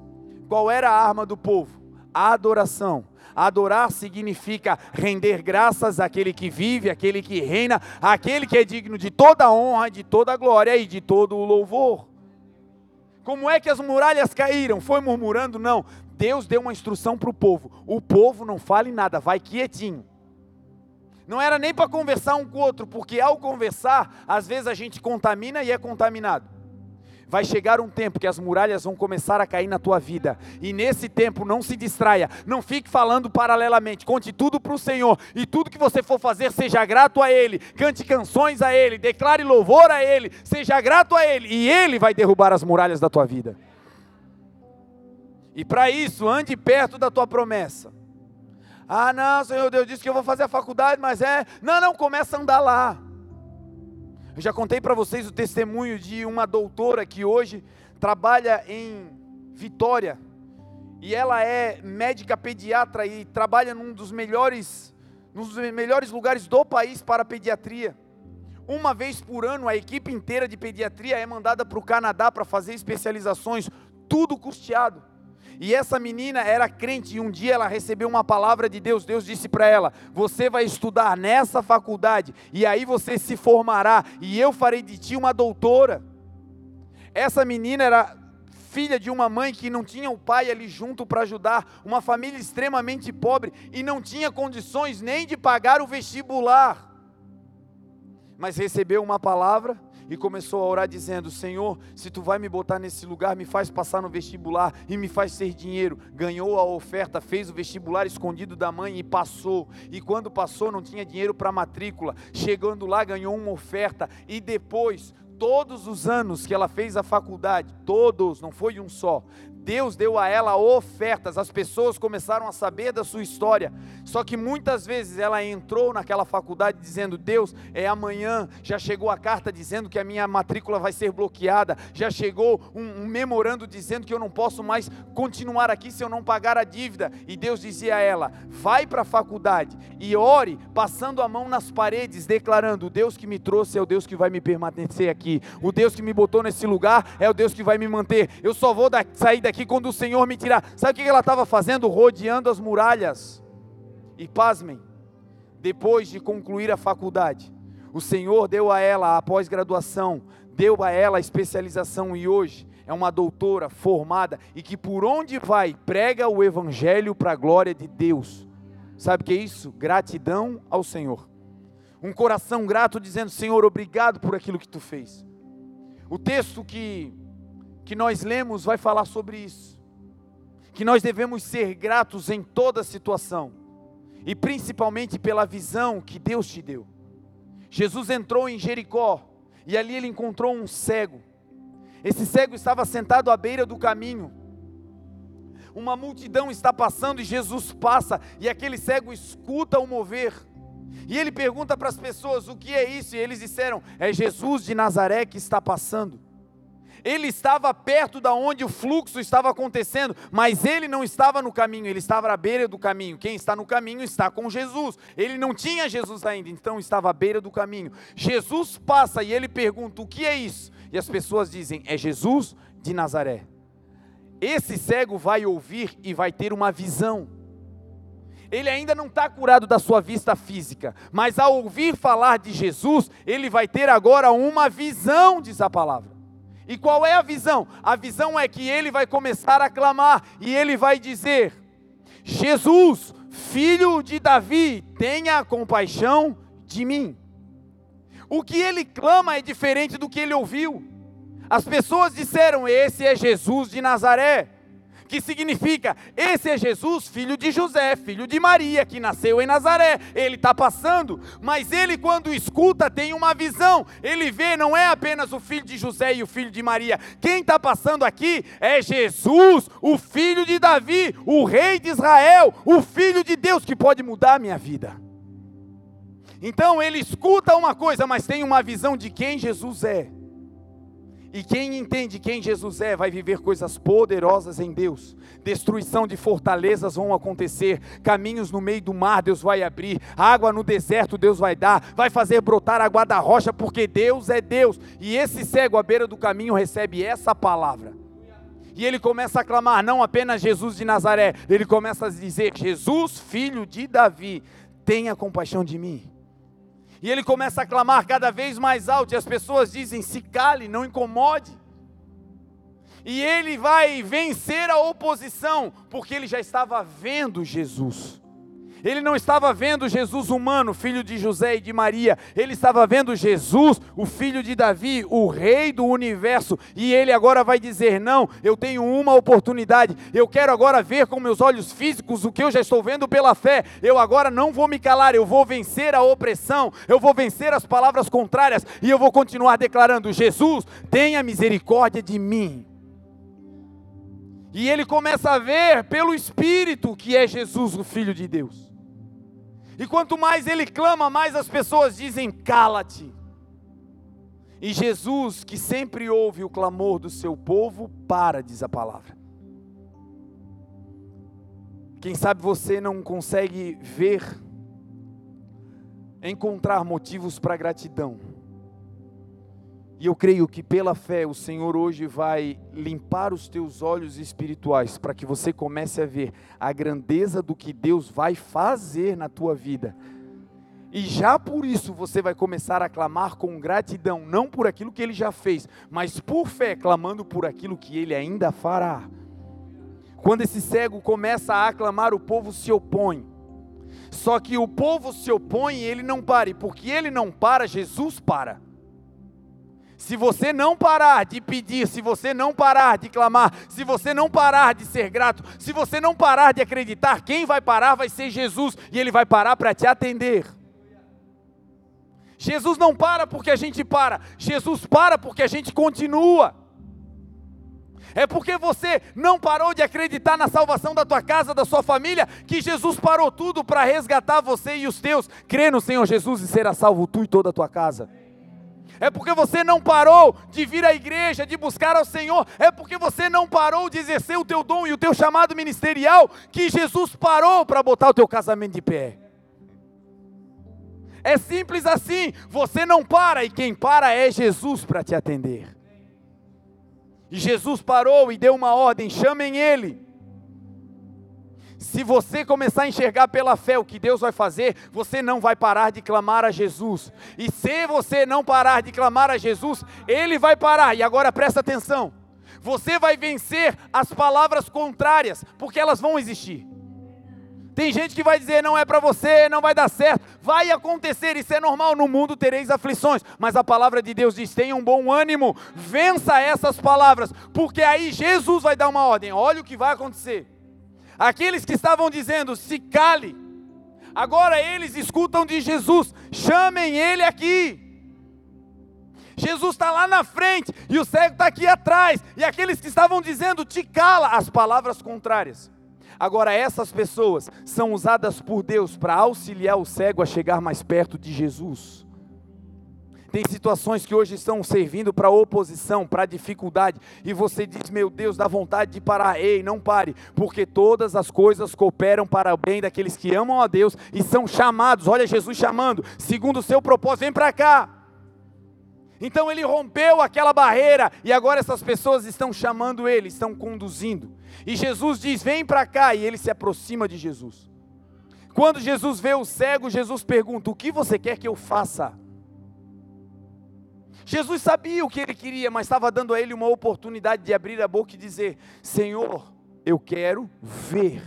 A: Qual era a arma do povo? A adoração Adorar significa render graças àquele que vive, àquele que reina, àquele que é digno de toda honra, de toda glória e de todo o louvor. Como é que as muralhas caíram? Foi murmurando? Não. Deus deu uma instrução para o povo: o povo não fale nada, vai quietinho. Não era nem para conversar um com o outro, porque ao conversar, às vezes a gente contamina e é contaminado. Vai chegar um tempo que as muralhas vão começar a cair na tua vida. E nesse tempo, não se distraia. Não fique falando paralelamente. Conte tudo para o Senhor. E tudo que você for fazer, seja grato a Ele. Cante canções a Ele. Declare louvor a Ele. Seja grato a Ele. E Ele vai derrubar as muralhas da tua vida. E para isso, ande perto da tua promessa. Ah, não, Senhor Deus disse que eu vou fazer a faculdade, mas é. Não, não, começa a andar lá. Eu já contei para vocês o testemunho de uma doutora que hoje trabalha em Vitória. E ela é médica pediatra e trabalha num dos melhores, num dos melhores lugares do país para pediatria. Uma vez por ano, a equipe inteira de pediatria é mandada para o Canadá para fazer especializações, tudo custeado. E essa menina era crente e um dia ela recebeu uma palavra de Deus. Deus disse para ela: Você vai estudar nessa faculdade e aí você se formará e eu farei de ti uma doutora. Essa menina era filha de uma mãe que não tinha o pai ali junto para ajudar, uma família extremamente pobre e não tinha condições nem de pagar o vestibular. Mas recebeu uma palavra e começou a orar dizendo: Senhor, se tu vai me botar nesse lugar, me faz passar no vestibular e me faz ter dinheiro. Ganhou a oferta, fez o vestibular escondido da mãe e passou. E quando passou, não tinha dinheiro para matrícula. Chegando lá, ganhou uma oferta e depois todos os anos que ela fez a faculdade, todos, não foi um só, Deus deu a ela ofertas, as pessoas começaram a saber da sua história. Só que muitas vezes ela entrou naquela faculdade dizendo: Deus, é amanhã. Já chegou a carta dizendo que a minha matrícula vai ser bloqueada. Já chegou um, um memorando dizendo que eu não posso mais continuar aqui se eu não pagar a dívida. E Deus dizia a ela: Vai para a faculdade e ore, passando a mão nas paredes, declarando: O Deus que me trouxe é o Deus que vai me permanecer aqui. O Deus que me botou nesse lugar é o Deus que vai me manter. Eu só vou da, sair daqui que quando o Senhor me tirar. Sabe o que ela estava fazendo? Rodeando as muralhas. E pasmem, depois de concluir a faculdade, o Senhor deu a ela a pós-graduação, deu a ela a especialização e hoje é uma doutora formada e que por onde vai prega o evangelho para a glória de Deus. Sabe o que é isso? Gratidão ao Senhor. Um coração grato dizendo: Senhor, obrigado por aquilo que tu fez. O texto que que nós lemos vai falar sobre isso. Que nós devemos ser gratos em toda situação, e principalmente pela visão que Deus te deu. Jesus entrou em Jericó e ali ele encontrou um cego. Esse cego estava sentado à beira do caminho. Uma multidão está passando e Jesus passa, e aquele cego escuta o mover. E ele pergunta para as pessoas: o que é isso? E eles disseram: é Jesus de Nazaré que está passando. Ele estava perto da onde o fluxo estava acontecendo, mas ele não estava no caminho, ele estava à beira do caminho. Quem está no caminho está com Jesus. Ele não tinha Jesus ainda, então estava à beira do caminho. Jesus passa e ele pergunta: "O que é isso?" E as pessoas dizem: "É Jesus de Nazaré." Esse cego vai ouvir e vai ter uma visão. Ele ainda não está curado da sua vista física, mas ao ouvir falar de Jesus, ele vai ter agora uma visão, diz a palavra. E qual é a visão? A visão é que ele vai começar a clamar e ele vai dizer: Jesus, filho de Davi, tenha compaixão de mim. O que ele clama é diferente do que ele ouviu. As pessoas disseram: Esse é Jesus de Nazaré que significa: esse é Jesus, filho de José, filho de Maria, que nasceu em Nazaré. Ele está passando, mas ele, quando escuta, tem uma visão. Ele vê, não é apenas o filho de José e o filho de Maria. Quem está passando aqui é Jesus, o filho de Davi, o rei de Israel, o filho de Deus que pode mudar a minha vida. Então ele escuta uma coisa, mas tem uma visão de quem Jesus é. E quem entende quem Jesus é, vai viver coisas poderosas em Deus. Destruição de fortalezas vão acontecer, caminhos no meio do mar Deus vai abrir, água no deserto Deus vai dar, vai fazer brotar água da rocha, porque Deus é Deus. E esse cego à beira do caminho recebe essa palavra. E ele começa a clamar, não apenas Jesus de Nazaré, ele começa a dizer: Jesus, filho de Davi, tenha compaixão de mim. E ele começa a clamar cada vez mais alto, e as pessoas dizem: se cale, não incomode. E ele vai vencer a oposição, porque ele já estava vendo Jesus. Ele não estava vendo Jesus humano, filho de José e de Maria. Ele estava vendo Jesus, o filho de Davi, o rei do universo. E ele agora vai dizer: Não, eu tenho uma oportunidade. Eu quero agora ver com meus olhos físicos o que eu já estou vendo pela fé. Eu agora não vou me calar. Eu vou vencer a opressão. Eu vou vencer as palavras contrárias. E eu vou continuar declarando: Jesus, tenha misericórdia de mim. E ele começa a ver pelo Espírito que é Jesus, o Filho de Deus. E quanto mais ele clama, mais as pessoas dizem: cala-te. E Jesus, que sempre ouve o clamor do seu povo, para, diz a palavra. Quem sabe você não consegue ver, encontrar motivos para gratidão e eu creio que pela fé o Senhor hoje vai limpar os teus olhos espirituais para que você comece a ver a grandeza do que Deus vai fazer na tua vida. E já por isso você vai começar a clamar com gratidão, não por aquilo que ele já fez, mas por fé, clamando por aquilo que ele ainda fará. Quando esse cego começa a aclamar, o povo se opõe. Só que o povo se opõe e ele não para, e porque ele não para, Jesus para. Se você não parar de pedir, se você não parar de clamar, se você não parar de ser grato, se você não parar de acreditar, quem vai parar vai ser Jesus e ele vai parar para te atender. Jesus não para porque a gente para, Jesus para porque a gente continua. É porque você não parou de acreditar na salvação da tua casa, da sua família, que Jesus parou tudo para resgatar você e os teus. Crê no Senhor Jesus e será salvo tu e toda a tua casa é porque você não parou de vir à igreja, de buscar ao Senhor, é porque você não parou de exercer o teu dom e o teu chamado ministerial, que Jesus parou para botar o teu casamento de pé. É simples assim, você não para e quem para é Jesus para te atender. E Jesus parou e deu uma ordem: chamem ele. Se você começar a enxergar pela fé o que Deus vai fazer, você não vai parar de clamar a Jesus. E se você não parar de clamar a Jesus, Ele vai parar. E agora presta atenção: você vai vencer as palavras contrárias, porque elas vão existir. Tem gente que vai dizer não é para você, não vai dar certo. Vai acontecer, isso é normal. No mundo tereis aflições, mas a palavra de Deus diz: tenha um bom ânimo, vença essas palavras, porque aí Jesus vai dar uma ordem. Olha o que vai acontecer. Aqueles que estavam dizendo, se cale, agora eles escutam de Jesus, chamem ele aqui. Jesus está lá na frente e o cego está aqui atrás, e aqueles que estavam dizendo, te cala, as palavras contrárias. Agora, essas pessoas são usadas por Deus para auxiliar o cego a chegar mais perto de Jesus. Tem situações que hoje estão servindo para oposição, para dificuldade, e você diz: Meu Deus, dá vontade de parar. Ei, não pare, porque todas as coisas cooperam para o bem daqueles que amam a Deus e são chamados. Olha Jesus chamando, segundo o seu propósito, vem para cá. Então ele rompeu aquela barreira e agora essas pessoas estão chamando ele, estão conduzindo. E Jesus diz: Vem para cá, e ele se aproxima de Jesus. Quando Jesus vê o cego, Jesus pergunta: O que você quer que eu faça? Jesus sabia o que ele queria, mas estava dando a ele uma oportunidade de abrir a boca e dizer: Senhor, eu quero ver.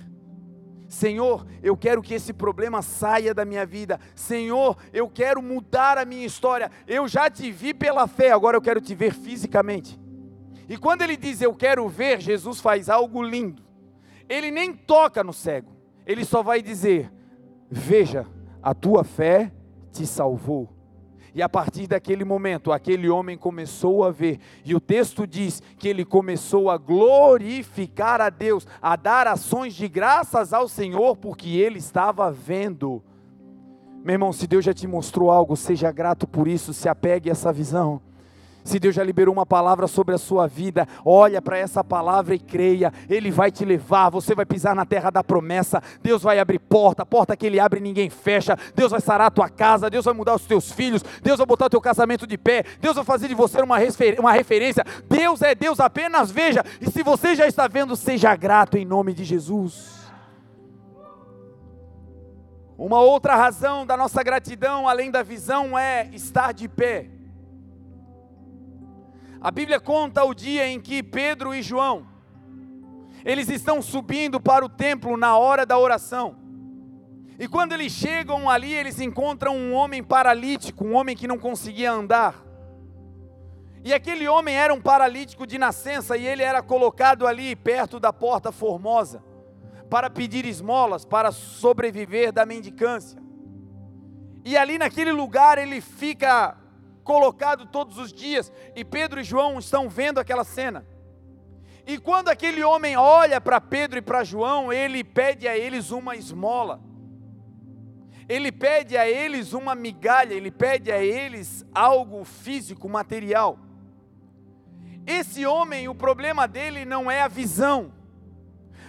A: Senhor, eu quero que esse problema saia da minha vida. Senhor, eu quero mudar a minha história. Eu já te vi pela fé, agora eu quero te ver fisicamente. E quando ele diz eu quero ver, Jesus faz algo lindo. Ele nem toca no cego, ele só vai dizer: Veja, a tua fé te salvou. E a partir daquele momento, aquele homem começou a ver, e o texto diz que ele começou a glorificar a Deus, a dar ações de graças ao Senhor, porque ele estava vendo. Meu irmão, se Deus já te mostrou algo, seja grato por isso, se apegue a essa visão. Se Deus já liberou uma palavra sobre a sua vida, olha para essa palavra e creia. Ele vai te levar, você vai pisar na terra da promessa. Deus vai abrir porta, porta que ele abre ninguém fecha. Deus vai sarar a tua casa, Deus vai mudar os teus filhos, Deus vai botar o teu casamento de pé, Deus vai fazer de você uma, uma referência. Deus é Deus, apenas veja. E se você já está vendo, seja grato em nome de Jesus. Uma outra razão da nossa gratidão, além da visão, é estar de pé. A Bíblia conta o dia em que Pedro e João, eles estão subindo para o templo na hora da oração. E quando eles chegam ali, eles encontram um homem paralítico, um homem que não conseguia andar. E aquele homem era um paralítico de nascença e ele era colocado ali perto da porta formosa para pedir esmolas, para sobreviver da mendicância. E ali naquele lugar ele fica colocado todos os dias, e Pedro e João estão vendo aquela cena. E quando aquele homem olha para Pedro e para João, ele pede a eles uma esmola. Ele pede a eles uma migalha, ele pede a eles algo físico, material. Esse homem, o problema dele não é a visão,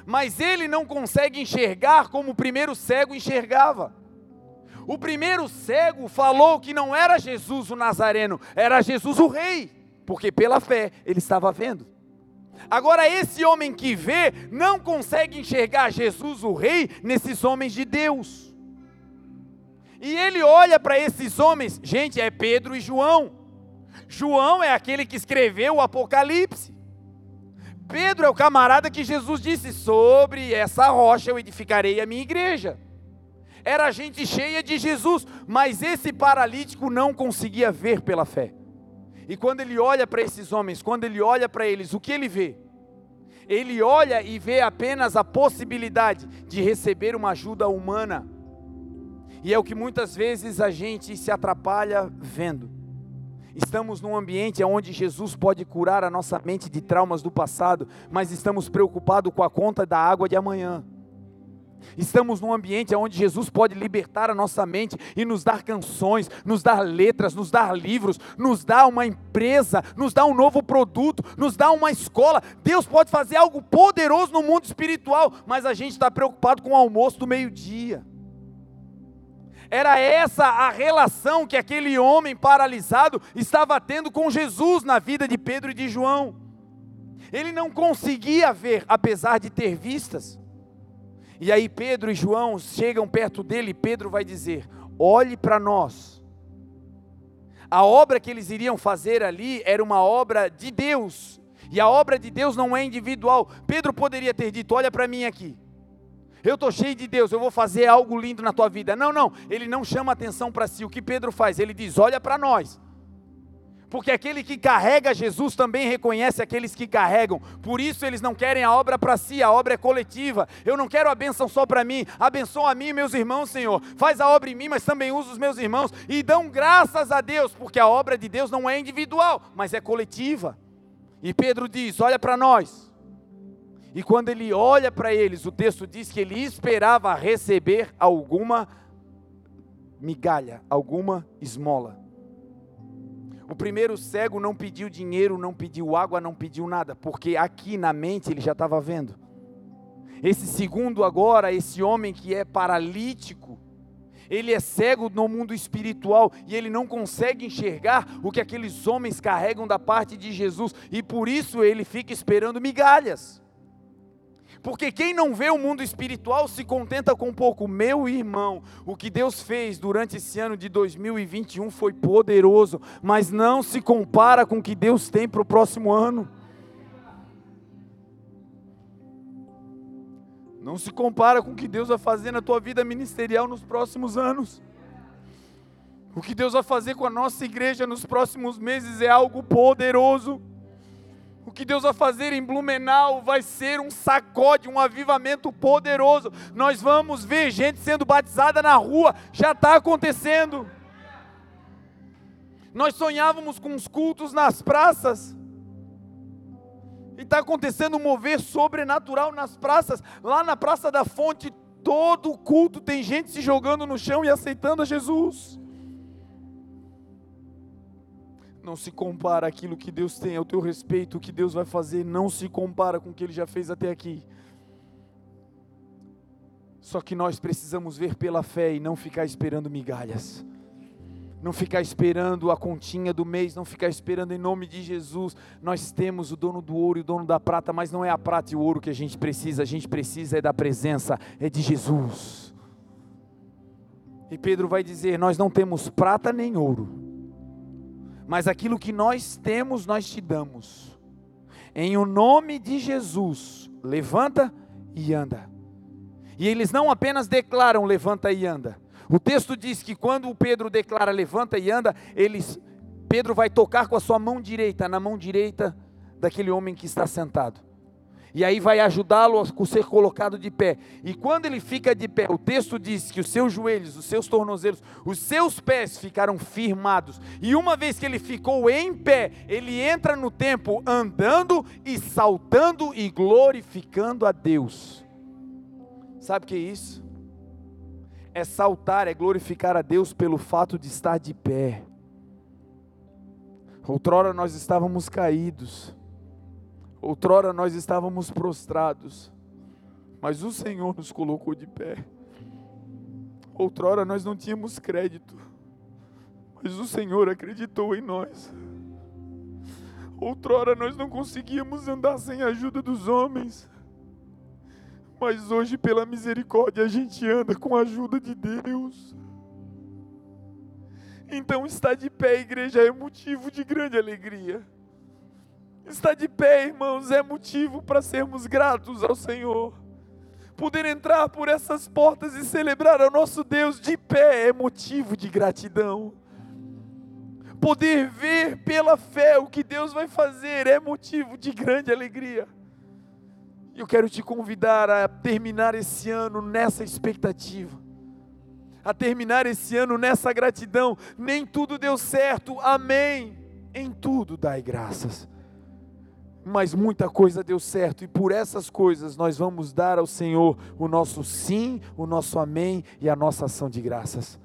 A: mas ele não consegue enxergar como o primeiro cego enxergava. O primeiro cego falou que não era Jesus o Nazareno, era Jesus o Rei, porque pela fé ele estava vendo. Agora, esse homem que vê não consegue enxergar Jesus o Rei nesses homens de Deus. E ele olha para esses homens, gente, é Pedro e João. João é aquele que escreveu o Apocalipse. Pedro é o camarada que Jesus disse: Sobre essa rocha eu edificarei a minha igreja era gente cheia de Jesus, mas esse paralítico não conseguia ver pela fé. E quando ele olha para esses homens, quando ele olha para eles, o que ele vê? Ele olha e vê apenas a possibilidade de receber uma ajuda humana. E é o que muitas vezes a gente se atrapalha vendo. Estamos num ambiente onde Jesus pode curar a nossa mente de traumas do passado, mas estamos preocupados com a conta da água de amanhã. Estamos num ambiente onde Jesus pode libertar a nossa mente e nos dar canções, nos dar letras, nos dar livros, nos dar uma empresa, nos dar um novo produto, nos dar uma escola. Deus pode fazer algo poderoso no mundo espiritual, mas a gente está preocupado com o almoço do meio-dia. Era essa a relação que aquele homem paralisado estava tendo com Jesus na vida de Pedro e de João. Ele não conseguia ver, apesar de ter vistas. E aí Pedro e João chegam perto dele e Pedro vai dizer: Olhe para nós. A obra que eles iriam fazer ali era uma obra de Deus. E a obra de Deus não é individual. Pedro poderia ter dito: Olha para mim aqui. Eu estou cheio de Deus, eu vou fazer algo lindo na tua vida. Não, não, ele não chama atenção para si. O que Pedro faz? Ele diz: Olha para nós porque aquele que carrega Jesus também reconhece aqueles que carregam, por isso eles não querem a obra para si, a obra é coletiva. Eu não quero a bênção só para mim, abençoa a mim e meus irmãos, Senhor. Faz a obra em mim, mas também usa os meus irmãos e dão graças a Deus, porque a obra de Deus não é individual, mas é coletiva. E Pedro diz: Olha para nós. E quando ele olha para eles, o texto diz que ele esperava receber alguma migalha, alguma esmola. O primeiro cego não pediu dinheiro, não pediu água, não pediu nada, porque aqui na mente ele já estava vendo. Esse segundo agora, esse homem que é paralítico, ele é cego no mundo espiritual e ele não consegue enxergar o que aqueles homens carregam da parte de Jesus, e por isso ele fica esperando migalhas. Porque quem não vê o mundo espiritual se contenta com pouco. Meu irmão, o que Deus fez durante esse ano de 2021 foi poderoso, mas não se compara com o que Deus tem para o próximo ano. Não se compara com o que Deus vai fazer na tua vida ministerial nos próximos anos. O que Deus vai fazer com a nossa igreja nos próximos meses é algo poderoso. O que Deus vai fazer em Blumenau vai ser um sacode, um avivamento poderoso. Nós vamos ver gente sendo batizada na rua, já está acontecendo. Nós sonhávamos com os cultos nas praças. E está acontecendo um mover sobrenatural nas praças. Lá na Praça da Fonte, todo culto tem gente se jogando no chão e aceitando a Jesus não se compara aquilo que Deus tem ao teu respeito, o que Deus vai fazer, não se compara com o que Ele já fez até aqui. Só que nós precisamos ver pela fé e não ficar esperando migalhas. Não ficar esperando a continha do mês, não ficar esperando em nome de Jesus. Nós temos o dono do ouro e o dono da prata, mas não é a prata e o ouro que a gente precisa, a gente precisa é da presença, é de Jesus. E Pedro vai dizer: Nós não temos prata nem ouro mas aquilo que nós temos, nós te damos. Em o nome de Jesus, levanta e anda. E eles não apenas declaram levanta e anda. O texto diz que quando Pedro declara levanta e anda, eles Pedro vai tocar com a sua mão direita na mão direita daquele homem que está sentado e aí vai ajudá-lo a ser colocado de pé. E quando ele fica de pé, o texto diz que os seus joelhos, os seus tornozelos, os seus pés ficaram firmados. E uma vez que ele ficou em pé, ele entra no templo andando e saltando e glorificando a Deus. Sabe o que é isso? É saltar, é glorificar a Deus pelo fato de estar de pé. Outrora nós estávamos caídos Outrora nós estávamos prostrados, mas o Senhor nos colocou de pé. Outrora nós não tínhamos crédito, mas o Senhor acreditou em nós. Outrora nós não conseguíamos andar sem a ajuda dos homens, mas hoje, pela misericórdia, a gente anda com a ajuda de Deus. Então, estar de pé, igreja, é motivo de grande alegria. Estar de pé, irmãos, é motivo para sermos gratos ao Senhor. Poder entrar por essas portas e celebrar ao nosso Deus de pé é motivo de gratidão. Poder ver pela fé o que Deus vai fazer é motivo de grande alegria. Eu quero te convidar a terminar esse ano nessa expectativa, a terminar esse ano nessa gratidão. Nem tudo deu certo, amém. Em tudo dai graças mas muita coisa deu certo, e por essas coisas nós vamos dar ao Senhor o nosso sim, o nosso amém e a nossa ação de graças.